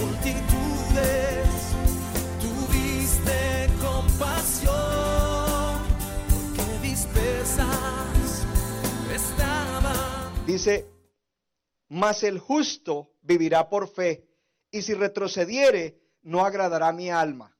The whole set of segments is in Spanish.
multitudes, tuviste compasión, porque. Dice, mas el justo vivirá por fe, y si retrocediere, no agradará mi alma.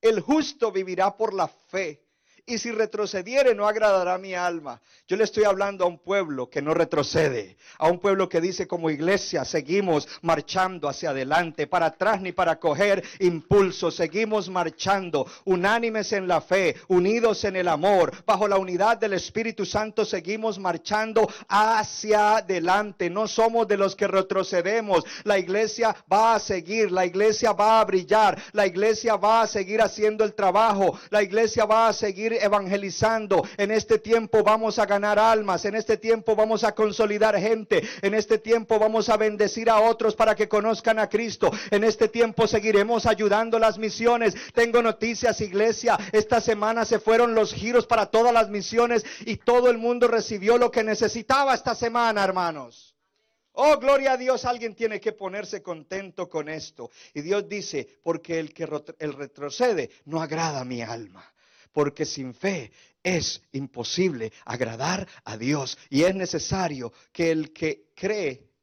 El justo vivirá por la fe, y si retrocediere no agradará mi alma. Yo le estoy hablando a un pueblo que no retrocede, a un pueblo que dice como iglesia seguimos marchando hacia adelante, para atrás ni para coger impulso, seguimos marchando unánimes en la fe, unidos en el amor, bajo la unidad del Espíritu Santo seguimos marchando hacia adelante, no somos de los que retrocedemos, la iglesia va a seguir, la iglesia va a brillar, la iglesia va a seguir haciendo el trabajo, la iglesia va a seguir evangelizando. En este tiempo vamos a ganar almas, en este tiempo vamos a consolidar gente, en este tiempo vamos a bendecir a otros para que conozcan a Cristo. En este tiempo seguiremos ayudando las misiones. Tengo noticias, iglesia. Esta semana se fueron los giros para todas las misiones y todo el mundo recibió lo que necesitaba esta semana, hermanos. Oh, gloria a Dios, alguien tiene que ponerse contento con esto. Y Dios dice, porque el que el retrocede no agrada mi alma porque sin fe es imposible agradar a Dios. Y es necesario que el que cree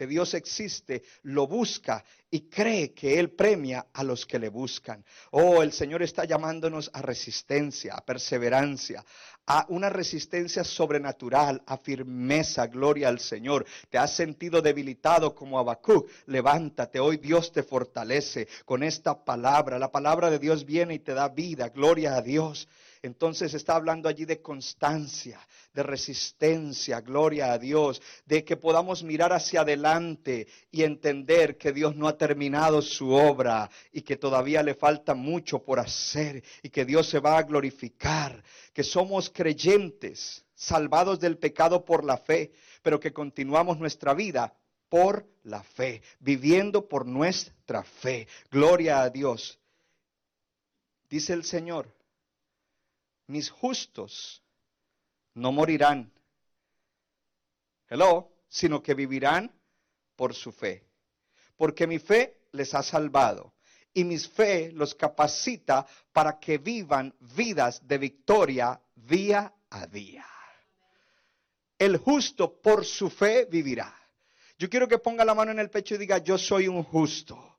que Dios existe, lo busca y cree que Él premia a los que le buscan. Oh, el Señor está llamándonos a resistencia, a perseverancia, a una resistencia sobrenatural, a firmeza, gloria al Señor. Te has sentido debilitado como Habacuc, levántate, hoy Dios te fortalece con esta palabra. La palabra de Dios viene y te da vida, gloria a Dios. Entonces está hablando allí de constancia, de resistencia, gloria a Dios, de que podamos mirar hacia adelante y entender que Dios no ha terminado su obra y que todavía le falta mucho por hacer y que Dios se va a glorificar, que somos creyentes, salvados del pecado por la fe, pero que continuamos nuestra vida por la fe, viviendo por nuestra fe. Gloria a Dios. Dice el Señor, mis justos no morirán. Hello, sino que vivirán por su fe. Porque mi fe les ha salvado y mi fe los capacita para que vivan vidas de victoria día a día. El justo por su fe vivirá. Yo quiero que ponga la mano en el pecho y diga, yo soy un justo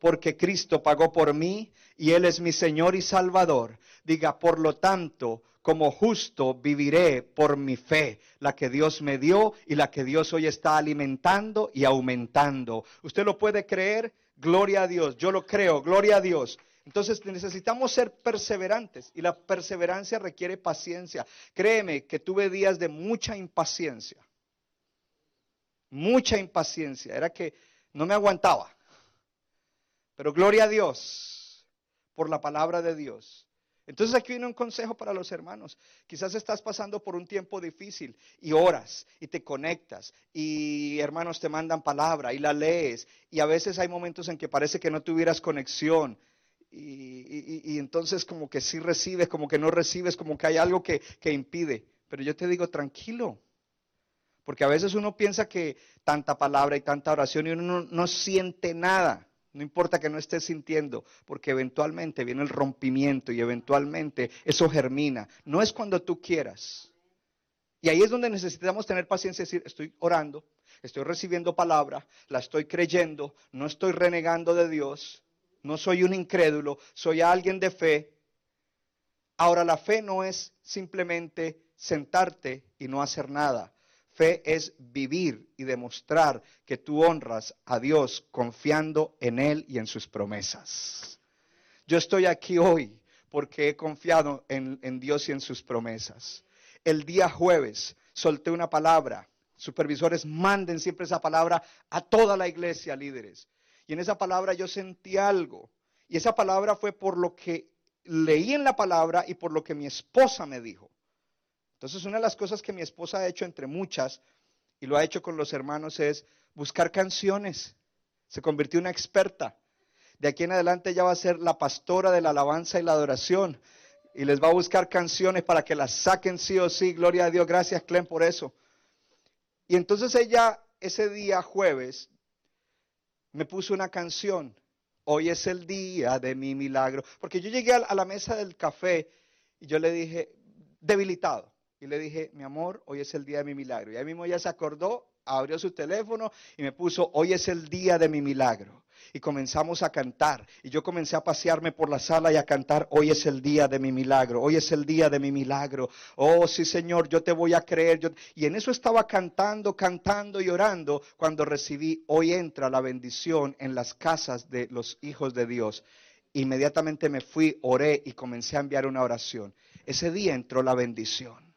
porque Cristo pagó por mí y Él es mi Señor y Salvador. Diga, por lo tanto, como justo viviré por mi fe, la que Dios me dio y la que Dios hoy está alimentando y aumentando. ¿Usted lo puede creer? Gloria a Dios, yo lo creo, gloria a Dios. Entonces necesitamos ser perseverantes y la perseverancia requiere paciencia. Créeme que tuve días de mucha impaciencia, mucha impaciencia, era que no me aguantaba. Pero gloria a Dios por la palabra de Dios. Entonces aquí viene un consejo para los hermanos. Quizás estás pasando por un tiempo difícil y oras y te conectas y hermanos te mandan palabra y la lees y a veces hay momentos en que parece que no tuvieras conexión y, entonces como que sí recibes, como que no recibes, como que hay algo que, que impide. Pero yo te digo, tranquilo, porque a veces uno piensa que tanta palabra y tanta oración y uno no, no siente nada. No importa que no estés sintiendo, porque eventualmente viene el rompimiento y eventualmente eso germina. No es cuando tú quieras. Y ahí es donde necesitamos tener paciencia y decir, estoy orando, estoy recibiendo palabra, la estoy creyendo, no estoy renegando de Dios, no soy un incrédulo, soy alguien de fe. Ahora la fe no es simplemente sentarte y no hacer nada. Fe es vivir y demostrar que tú honras a Dios confiando en Él y en sus promesas. Yo estoy aquí hoy porque he confiado en, Dios y en sus promesas. El día jueves solté una palabra. Supervisores, manden siempre esa palabra a toda la iglesia, líderes. Y en esa palabra yo sentí algo. Y esa palabra fue por lo que leí en la palabra y por lo que mi esposa me dijo. Entonces una de las cosas que mi esposa ha hecho entre muchas, y lo ha hecho con los hermanos, es buscar canciones. Se convirtió en una experta. De aquí en adelante ella va a ser la pastora de la alabanza y la adoración. Y les va a buscar canciones para que las saquen sí o sí. Gloria a Dios. Gracias, Clem, por eso. Y entonces ella, ese día jueves, me puso una canción. Hoy es el día de mi milagro. Porque yo llegué a la mesa del café y yo le dije, debilitado. Y le dije, mi amor, hoy es el día de mi milagro. Y ahí mismo ella se acordó, abrió su teléfono y me puso, hoy es el día de mi milagro y comenzamos a cantar. Y yo comencé a pasearme por la sala y a cantar, hoy es el día de mi milagro, hoy es el día de mi milagro. Oh, sí Señor, yo te voy a creer. Y en eso estaba cantando, cantando y orando cuando recibí, hoy entra la bendición en las casas de los hijos de Dios. Inmediatamente me fui, oré y comencé a enviar una oración. Ese día entró la bendición.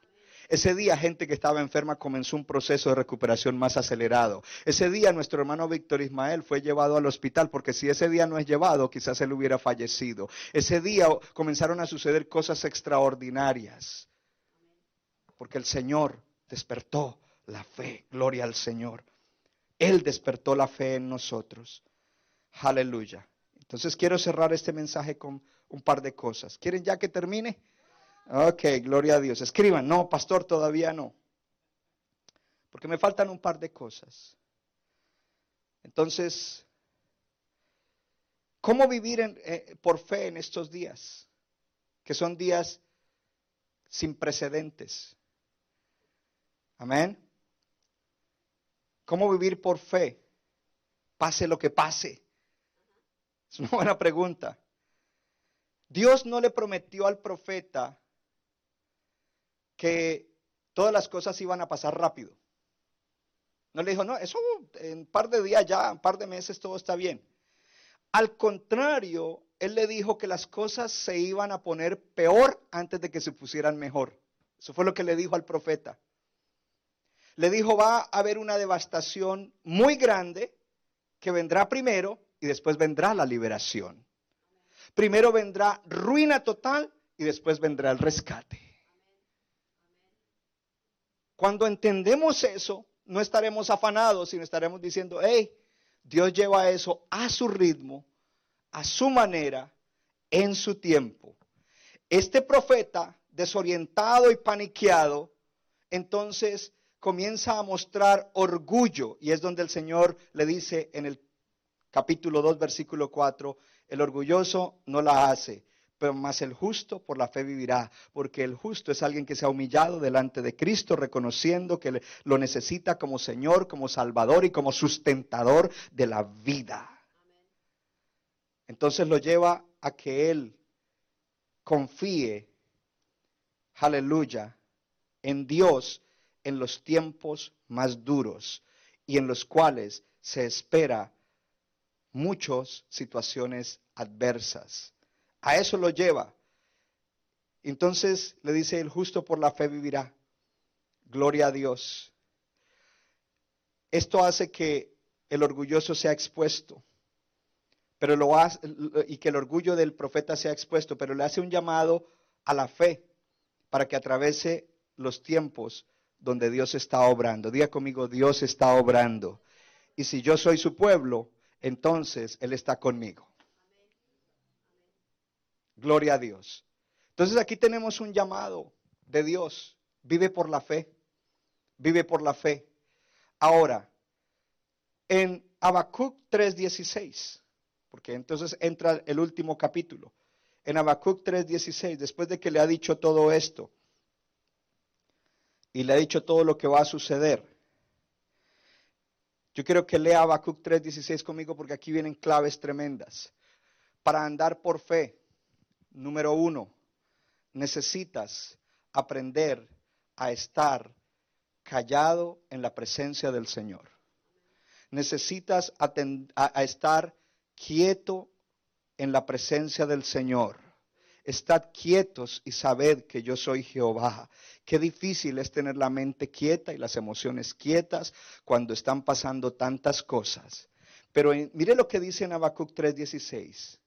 Ese día gente que estaba enferma comenzó un proceso de recuperación más acelerado. Ese día nuestro hermano Víctor Ismael fue llevado al hospital porque si ese día no es llevado quizás él hubiera fallecido. Ese día comenzaron a suceder cosas extraordinarias porque el Señor despertó la fe. Gloria al Señor. Él despertó la fe en nosotros. Aleluya. Entonces quiero cerrar este mensaje con un par de cosas. ¿Quieren ya que termine? Ok, gloria a Dios. Escriban, no, pastor, todavía no. Porque me faltan un par de cosas. Entonces, ¿cómo vivir eh, por fe en estos días? Que son días sin precedentes. Amén. ¿Cómo vivir por fe? Pase lo que pase. Es una buena pregunta. Dios no le prometió al profeta que todas las cosas iban a pasar rápido. No le dijo, no, eso en un par de días ya, un par de meses todo está bien. Al contrario, él le dijo que las cosas se iban a poner peor antes de que se pusieran mejor. Eso fue lo que le dijo al profeta. Le dijo, va a haber una devastación muy grande que vendrá primero y después vendrá la liberación. Primero vendrá ruina total y después vendrá el rescate. Cuando entendemos eso, no estaremos afanados, sino estaremos diciendo, hey, Dios lleva eso a su ritmo, a su manera, en su tiempo. Este profeta, desorientado y paniqueado, entonces comienza a mostrar orgullo y es donde el Señor le dice en el capítulo 2, versículo 4, el orgulloso no la hace, más el justo por la fe vivirá, porque el justo es alguien que se ha humillado delante de Cristo, reconociendo que lo necesita como Señor, como Salvador y como sustentador de la vida. Entonces lo lleva a que Él confíe, aleluya, en Dios en los tiempos más duros y en los cuales se espera muchas situaciones adversas. A eso lo lleva. Entonces le dice, el justo por la fe vivirá. Gloria a Dios. Esto hace que el orgulloso sea expuesto, pero lo hace, y que el orgullo del profeta sea expuesto, pero le hace un llamado a la fe para que atravese los tiempos donde Dios está obrando. Diga conmigo, Dios está obrando. Y si yo soy su pueblo, entonces Él está conmigo. Gloria a Dios. Entonces aquí tenemos un llamado de Dios. Vive por la fe. Vive por la fe. Ahora, en Habacuc 3:16, porque entonces entra el último capítulo. En Habacuc 3:16, después de que le ha dicho todo esto y le ha dicho todo lo que va a suceder, yo quiero que lea Habacuc 3:16 conmigo porque aquí vienen claves tremendas. Para andar por fe, Número uno, necesitas aprender a estar callado en la presencia del Señor. Necesitas a, estar quieto en la presencia del Señor. Estad quietos y sabed que yo soy Jehová. Qué difícil es tener la mente quieta y las emociones quietas cuando están pasando tantas cosas. Pero en- mire lo que dice en Habacuc 3:16.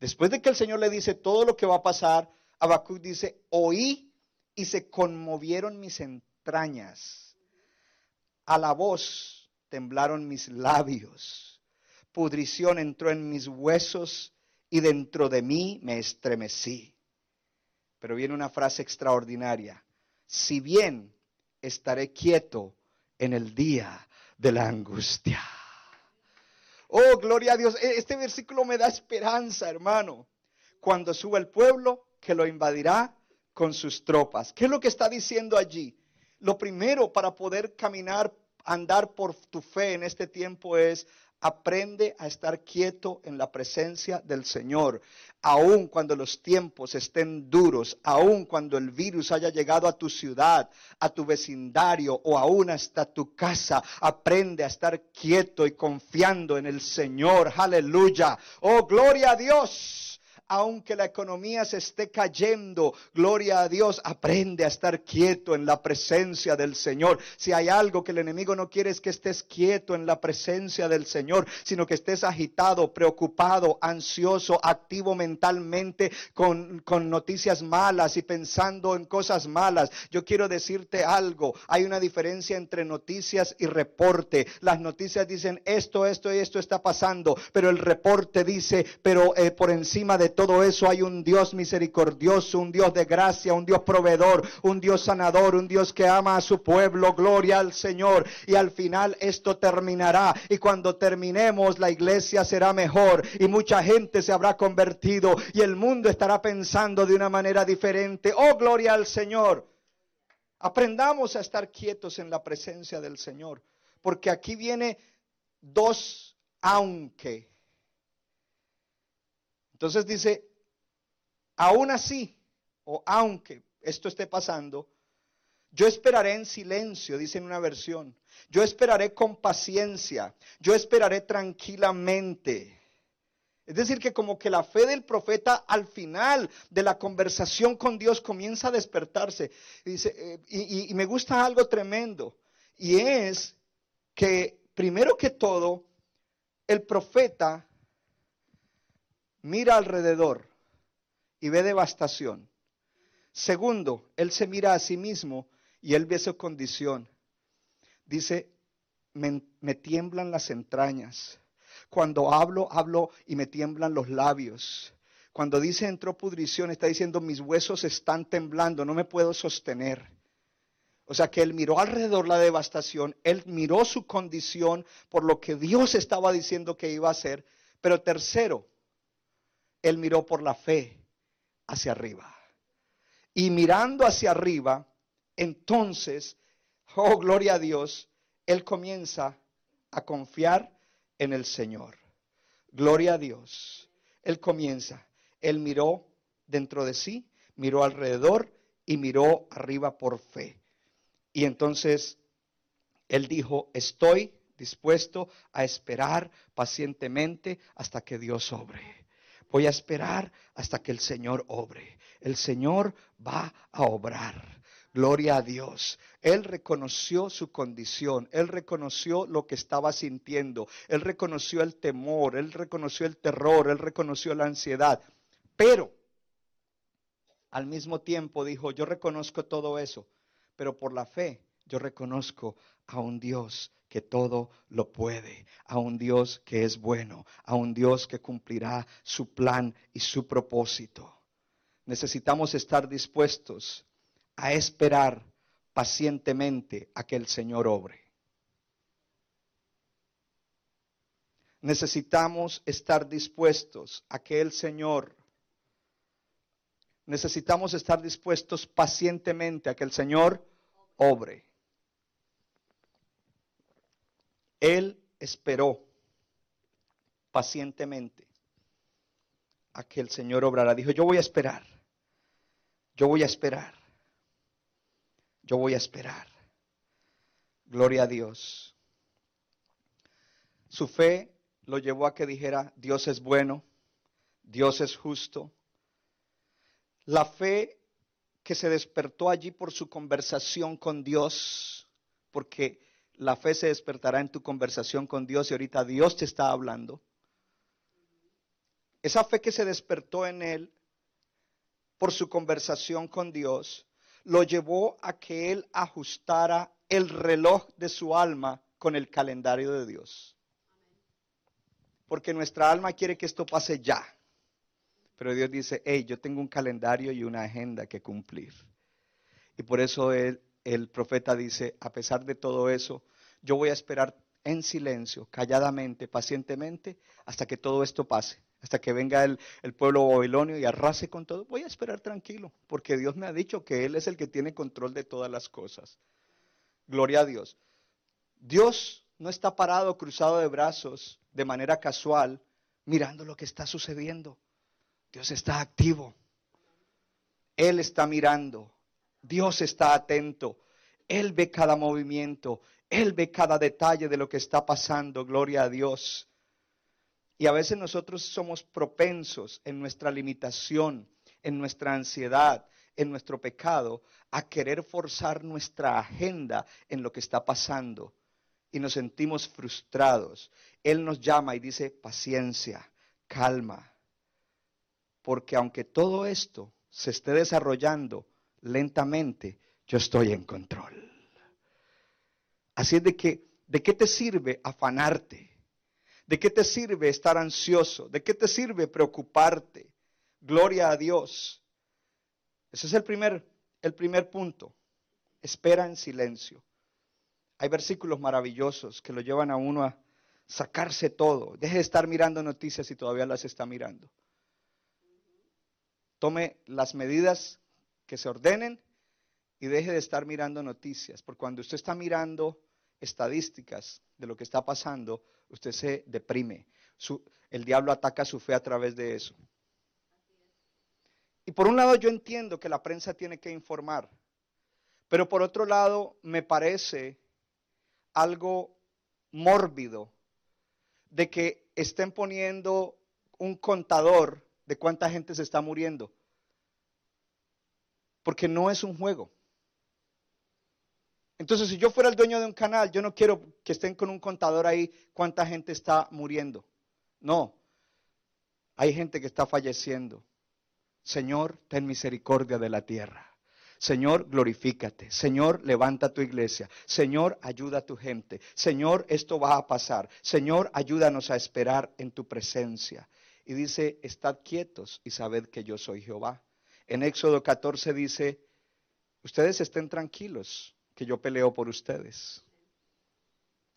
Después de que el Señor le dice todo lo que va a pasar, Habacuc dice, oí y se conmovieron mis entrañas. A la voz temblaron mis labios. Pudrición entró en mis huesos y dentro de mí me estremecí. Pero viene una frase extraordinaria. Si bien estaré quieto en el día de la angustia. Oh, gloria a Dios. E- Este versículo me da esperanza, hermano. Cuando suba el pueblo, que lo invadirá con sus tropas. ¿Qué es lo que está diciendo allí? Lo primero para poder caminar, andar por tu fe en este tiempo es aprende a estar quieto en la presencia del Señor. Aun cuando los tiempos estén duros, aun cuando el virus haya llegado a tu ciudad, a tu vecindario o aún hasta tu casa, aprende a estar quieto y confiando en el Señor. Aleluya. Oh, gloria a Dios aunque la economía se esté cayendo, gloria a Dios, aprende a estar quieto en la presencia del Señor. Si hay algo que el enemigo no quiere es que estés quieto en la presencia del Señor, sino que estés agitado, preocupado, ansioso, activo mentalmente con, con noticias malas y pensando en cosas malas. Yo quiero decirte algo, hay una diferencia entre noticias y reporte. Las noticias dicen esto, esto y esto está pasando, pero el reporte dice, pero eh, por encima de todo eso hay un Dios misericordioso, un Dios de gracia, un Dios proveedor, un Dios sanador, un Dios que ama a su pueblo. Gloria al Señor. Y al final esto terminará. Y cuando terminemos, la iglesia será mejor y mucha gente se habrá convertido y el mundo estará pensando de una manera diferente. Oh, gloria al Señor. Aprendamos a estar quietos en la presencia del Señor, porque aquí viene dos aunque. Entonces dice, aún así, o aunque esto esté pasando, yo esperaré en silencio, dice en una versión. Yo esperaré con paciencia, yo esperaré tranquilamente. Es decir, que como que la fe del profeta al final de la conversación con Dios comienza a despertarse. Y, dice, eh, y- me gusta algo tremendo. Y es que, primero que todo, el profeta mira alrededor y ve devastación. Segundo, él se mira a sí mismo y él ve su condición. Dice, me, tiemblan las entrañas. Cuando hablo, hablo y me tiemblan los labios. Cuando dice entró pudrición, está diciendo mis huesos están temblando, no me puedo sostener. O sea que él miró alrededor la devastación, él miró su condición por lo que Dios estaba diciendo que iba a hacer. Pero tercero, él miró por la fe hacia arriba. Y mirando hacia arriba, entonces, oh gloria a Dios, él comienza a confiar en el Señor. Gloria a Dios. Él comienza, él miró dentro de sí, miró alrededor y miró arriba por fe. Y entonces él dijo, estoy dispuesto a esperar pacientemente hasta que Dios obre. Voy a esperar hasta que el Señor obre. El Señor va a obrar. Gloria a Dios. Él reconoció su condición, él reconoció lo que estaba sintiendo, él reconoció el temor, él reconoció el terror, él reconoció la ansiedad. Pero al mismo tiempo dijo, yo reconozco todo eso, pero por la fe yo reconozco a un Dios que todo lo puede, a un Dios que es bueno, a un Dios que cumplirá su plan y su propósito. Necesitamos estar dispuestos a esperar pacientemente a que el Señor obre. Necesitamos estar dispuestos a que el Señor, necesitamos estar dispuestos pacientemente a que el Señor obre. Él esperó pacientemente a que el Señor obrara. Dijo, yo voy a esperar, yo voy a esperar, yo voy a esperar. Gloria a Dios. Su fe lo llevó a que dijera, Dios es bueno, Dios es justo. La fe que se despertó allí por su conversación con Dios, porque la fe se despertará en tu conversación con Dios y ahorita Dios te está hablando. Esa fe que se despertó en él por su conversación con Dios lo llevó a que él ajustara el reloj de su alma con el calendario de Dios. Porque nuestra alma quiere que esto pase ya. Pero Dios dice, hey, yo tengo un calendario y una agenda que cumplir. Y por eso el, el profeta dice, a pesar de todo eso, yo voy a esperar en silencio, calladamente, pacientemente, hasta que todo esto pase, hasta que venga el, pueblo babilonio y arrase con todo. Voy a esperar tranquilo, porque Dios me ha dicho que Él es el que tiene control de todas las cosas. Gloria a Dios. Dios no está parado, cruzado de brazos, de manera casual, mirando lo que está sucediendo. Dios está activo. Él está mirando. Dios está atento. Él ve cada movimiento. Él ve cada detalle de lo que está pasando. Gloria a Dios. Y a veces nosotros somos propensos en nuestra limitación, en nuestra ansiedad, en nuestro pecado, a querer forzar nuestra agenda en lo que está pasando. Y nos sentimos frustrados. Él nos llama y dice, paciencia, calma, porque aunque todo esto se esté desarrollando lentamente, yo estoy en control. Así es de que, ¿de qué te sirve afanarte? ¿De qué te sirve estar ansioso? ¿De qué te sirve preocuparte? Gloria a Dios. Ese es el primer, el primer punto. Espera en silencio. Hay versículos maravillosos que lo llevan a uno a sacarse todo. Deje de estar mirando noticias y todavía las está mirando tome las medidas que se ordenen y deje de estar mirando noticias, porque cuando usted está mirando estadísticas de lo que está pasando, usted se deprime. el diablo ataca su fe a través de eso. Y por un lado yo entiendo que la prensa tiene que informar, pero por otro lado me parece algo mórbido de que estén poniendo un contador de cuánta gente se está muriendo. Porque no es un juego. Entonces, si yo fuera el dueño de un canal, yo no quiero que estén con un contador ahí cuánta gente está muriendo. No, hay gente que está falleciendo. Señor, ten misericordia de la tierra. Señor, glorifícate. Señor, levanta tu iglesia. Señor, ayuda a tu gente. Señor, esto va a pasar. Señor, ayúdanos a esperar en tu presencia. Y dice, estad quietos y sabed que yo soy Jehová. En Éxodo 14 dice, ustedes estén tranquilos, que yo peleo por ustedes.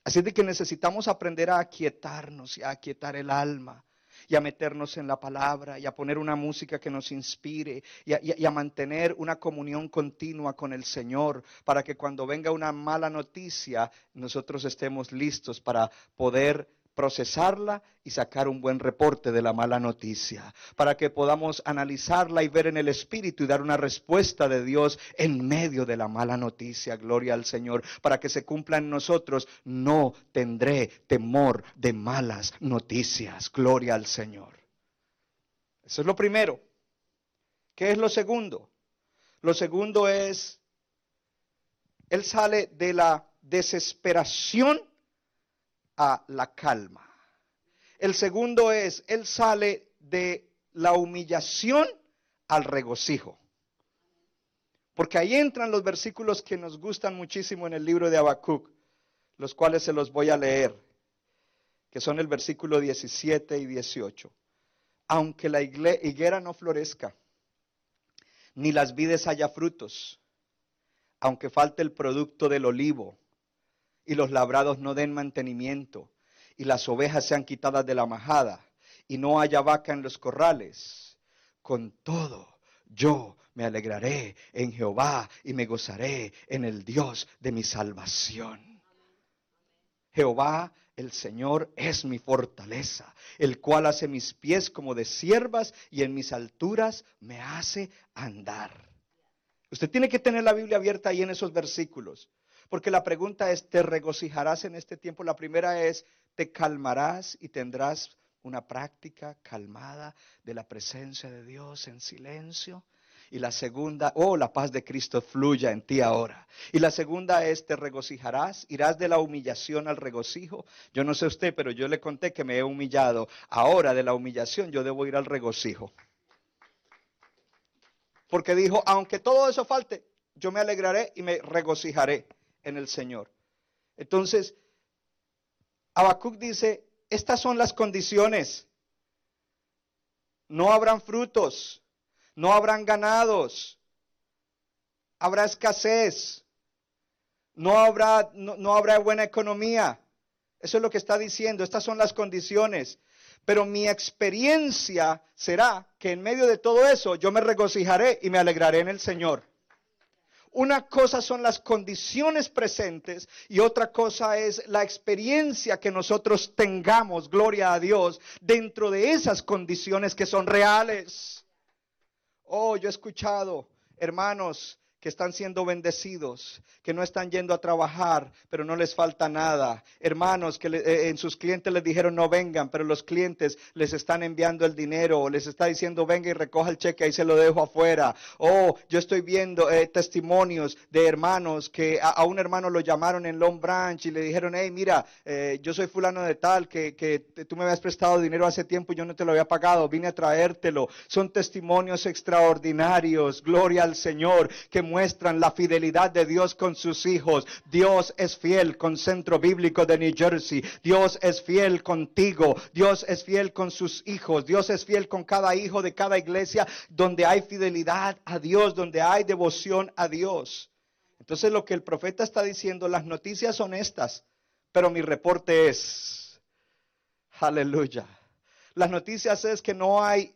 Así de que necesitamos aprender a aquietarnos y a aquietar el alma y a meternos en la palabra y a poner una música que nos inspire y a, y a, mantener una comunión continua con el Señor para que cuando venga una mala noticia nosotros estemos listos para poder procesarla y sacar un buen reporte de la mala noticia, para que podamos analizarla y ver en el Espíritu y dar una respuesta de Dios en medio de la mala noticia. Gloria al Señor, para que se cumpla en nosotros, no tendré temor de malas noticias. Gloria al Señor. Eso es lo primero. ¿Qué es lo segundo? Lo segundo es, Él sale de la desesperación a la calma. El segundo es, Él sale de la humillación al regocijo. Porque ahí entran los versículos que nos gustan muchísimo en el libro de Habacuc, los cuales se los voy a leer, que son el versículo 17 y 18. Aunque la higuera no florezca, ni las vides haya frutos, aunque falte el producto del olivo, y los labrados no den mantenimiento, y las ovejas sean quitadas de la majada, y no haya vaca en los corrales. Con todo, yo me alegraré en Jehová y me gozaré en el Dios de mi salvación. Jehová el Señor es mi fortaleza, el cual hace mis pies como de siervas y en mis alturas me hace andar. Usted tiene que tener la Biblia abierta ahí en esos versículos. Porque la pregunta es, ¿te regocijarás en este tiempo? La primera es, ¿te calmarás y tendrás una práctica calmada de la presencia de Dios en silencio? Y la segunda, oh, la paz de Cristo fluya en ti ahora. Y la segunda es, te regocijarás, irás de la humillación al regocijo. Yo no sé usted, pero yo le conté que me he humillado. Ahora de la humillación yo debo ir al regocijo. Porque dijo, aunque todo eso falte, yo me alegraré y me regocijaré en el Señor. Entonces, Habacuc dice, estas son las condiciones. No habrán frutos, no habrán ganados, habrá escasez, no habrá, no, habrá buena economía. Eso es lo que está diciendo, estas son las condiciones. Pero mi experiencia será que en medio de todo eso yo me regocijaré y me alegraré en el Señor. Una cosa son las condiciones presentes y otra cosa es la experiencia que nosotros tengamos, gloria a Dios, dentro de esas condiciones que son reales. Oh, yo he escuchado, hermanos, que están siendo bendecidos, que no están yendo a trabajar, pero no les falta nada. Hermanos que eh, en sus clientes les dijeron no vengan, pero los clientes les están enviando el dinero, les está diciendo venga y recoja el cheque, ahí se lo dejo afuera. Oh, yo estoy viendo eh, testimonios de hermanos que a, un hermano lo llamaron en Long Branch y le dijeron, hey, mira, eh, yo soy fulano de tal, que, que tú me habías prestado dinero hace tiempo y yo no te lo había pagado, vine a traértelo. Son testimonios extraordinarios, gloria al Señor, que muestran la fidelidad de Dios con sus hijos. Dios es fiel con Centro Bíblico de New Jersey. Dios es fiel contigo. Dios es fiel con sus hijos. Dios es fiel con cada hijo de cada iglesia donde hay fidelidad a Dios, donde hay devoción a Dios. Entonces lo que el profeta está diciendo, las noticias son estas, pero mi reporte es, aleluya. Las noticias es que no hay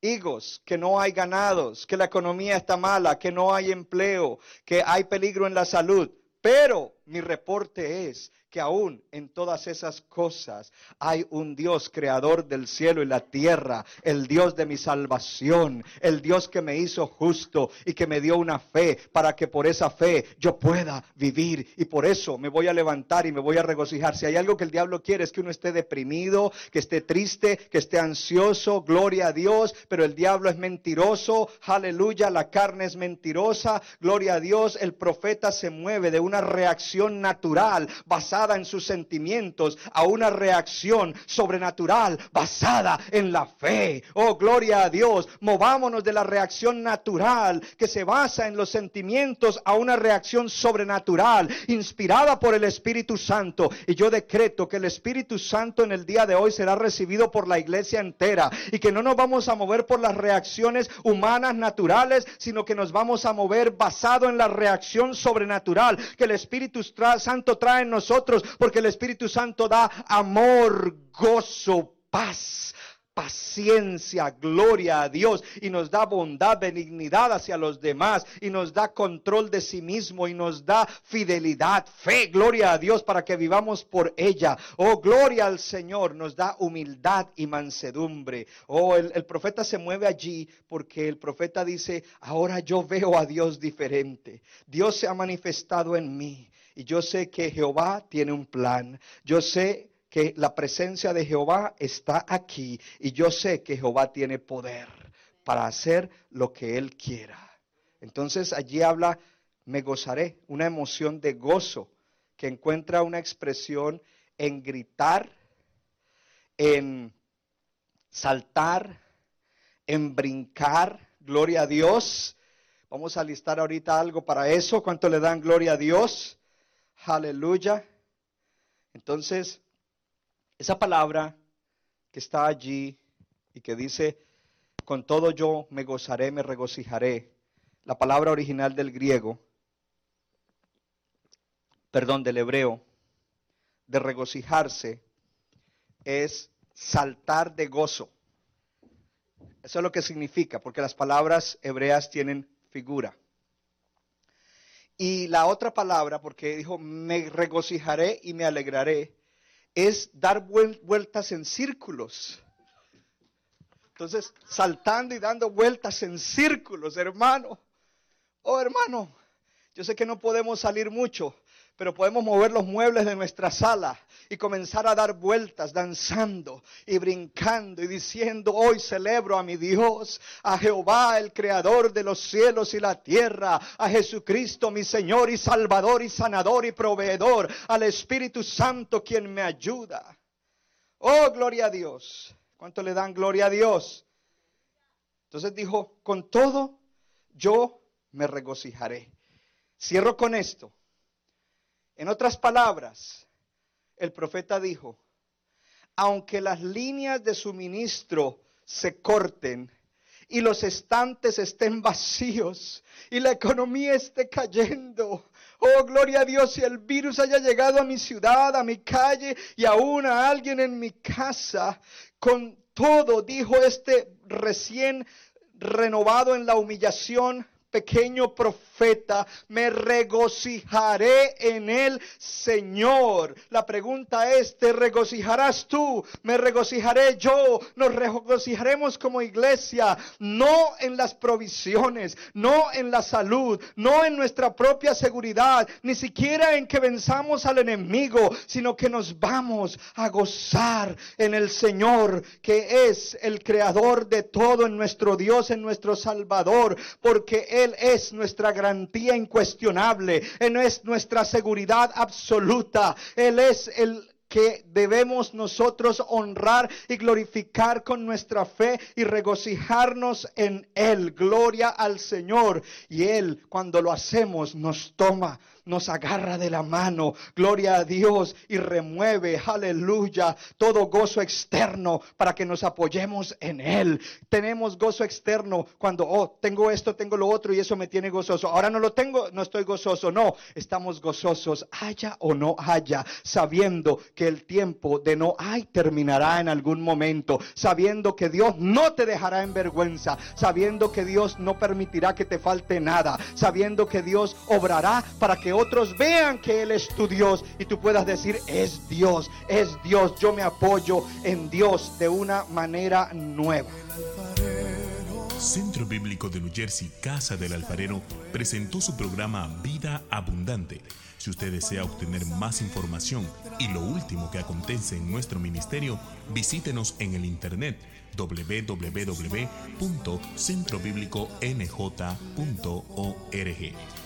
higos, que no hay ganados, que la economía está mala, que no hay empleo, que hay peligro en la salud. Pero mi reporte es que aún en todas esas cosas hay un Dios creador del cielo y la tierra, el Dios de mi salvación, el Dios que me hizo justo y que me dio una fe para que por esa fe yo pueda vivir. Y por eso me voy a levantar y me voy a regocijar. Si hay algo que el diablo quiere es que uno esté deprimido, que esté triste, que esté ansioso, gloria a Dios, pero el diablo es mentiroso, aleluya, la carne es mentirosa, gloria a Dios, el profeta se mueve de una reacción natural basada en sus sentimientos a una reacción sobrenatural basada en la fe. Oh, gloria a Dios. Movámonos de la reacción natural que se basa en los sentimientos a una reacción sobrenatural inspirada por el Espíritu Santo. Y yo decreto que el Espíritu Santo en el día de hoy será recibido por la iglesia entera y que no nos vamos a mover por las reacciones humanas naturales, sino que nos vamos a mover basado en la reacción sobrenatural que el Espíritu Santo trae en nosotros porque el Espíritu Santo da amor, gozo, paz, paciencia, gloria a Dios y nos da bondad, benignidad hacia los demás y nos da control de sí mismo y nos da fidelidad, fe, gloria a Dios para que vivamos por ella. Oh, gloria al Señor, nos da humildad y mansedumbre. Oh, el, profeta se mueve allí porque el profeta dice, ahora yo veo a Dios diferente. Dios se ha manifestado en mí. Y yo sé que Jehová tiene un plan. Yo sé que la presencia de Jehová está aquí. Y yo sé que Jehová tiene poder para hacer lo que Él quiera. Entonces allí habla, me gozaré, una emoción de gozo que encuentra una expresión en gritar, en saltar, en brincar, gloria a Dios. Vamos a listar ahorita algo para eso. ¿Cuánto le dan gloria a Dios? Aleluya. Entonces, esa palabra que está allí y que dice, con todo yo me gozaré, me regocijaré, la palabra original del griego, perdón, del hebreo, de regocijarse, es saltar de gozo. Eso es lo que significa, porque las palabras hebreas tienen figura. Y la otra palabra, porque dijo, me regocijaré y me alegraré, es dar vueltas en círculos. Entonces, saltando y dando vueltas en círculos, hermano. Oh, hermano, yo sé que no podemos salir mucho, pero podemos mover los muebles de nuestra sala y comenzar a dar vueltas, danzando y brincando y diciendo, hoy celebro a mi Dios, a Jehová, el creador de los cielos y la tierra, a Jesucristo, mi Señor y Salvador y sanador y proveedor, al Espíritu Santo quien me ayuda. Oh, gloria a Dios. ¿Cuánto le dan gloria a Dios? Entonces dijo, con todo yo me regocijaré. Cierro con esto. En otras palabras, el profeta dijo, aunque las líneas de suministro se corten y los estantes estén vacíos y la economía esté cayendo, Oh, gloria a Dios, si el virus haya llegado a mi ciudad, a mi calle y aún a alguien en mi casa, con todo, dijo este recién renovado en la humillación, pequeño profeta, me regocijaré en el Señor. La pregunta es, ¿te regocijarás tú? ¿Me regocijaré yo? Nos regocijaremos como iglesia, no en las provisiones, no en la salud, no en nuestra propia seguridad, ni siquiera en que venzamos al enemigo, sino que nos vamos a gozar en el Señor, que es el creador de todo, en nuestro Dios, en nuestro Salvador, porque Él es nuestra garantía incuestionable, Él es nuestra seguridad absoluta, Él es el que debemos nosotros honrar y glorificar con nuestra fe y regocijarnos en Él. Gloria al Señor. Y Él, cuando lo hacemos, nos toma nos agarra de la mano, gloria a Dios, y remueve, aleluya, todo gozo externo para que nos apoyemos en Él. Tenemos gozo externo cuando, oh, tengo esto, tengo lo otro y eso me tiene gozoso. Ahora no lo tengo, no estoy gozoso. No, estamos gozosos, haya o no haya, sabiendo que el tiempo de no hay terminará en algún momento, sabiendo que Dios no te dejará en vergüenza, sabiendo que Dios no permitirá que te falte nada, sabiendo que Dios obrará para que otros vean que Él es tu Dios y tú puedas decir, es Dios, es Dios, yo me apoyo en Dios de una manera nueva. Centro Bíblico de New Jersey, Casa del Alfarero, presentó su programa Vida Abundante. Si usted desea obtener más información y lo último que acontece en nuestro ministerio, visítenos en el internet www.centrobibliconj.org.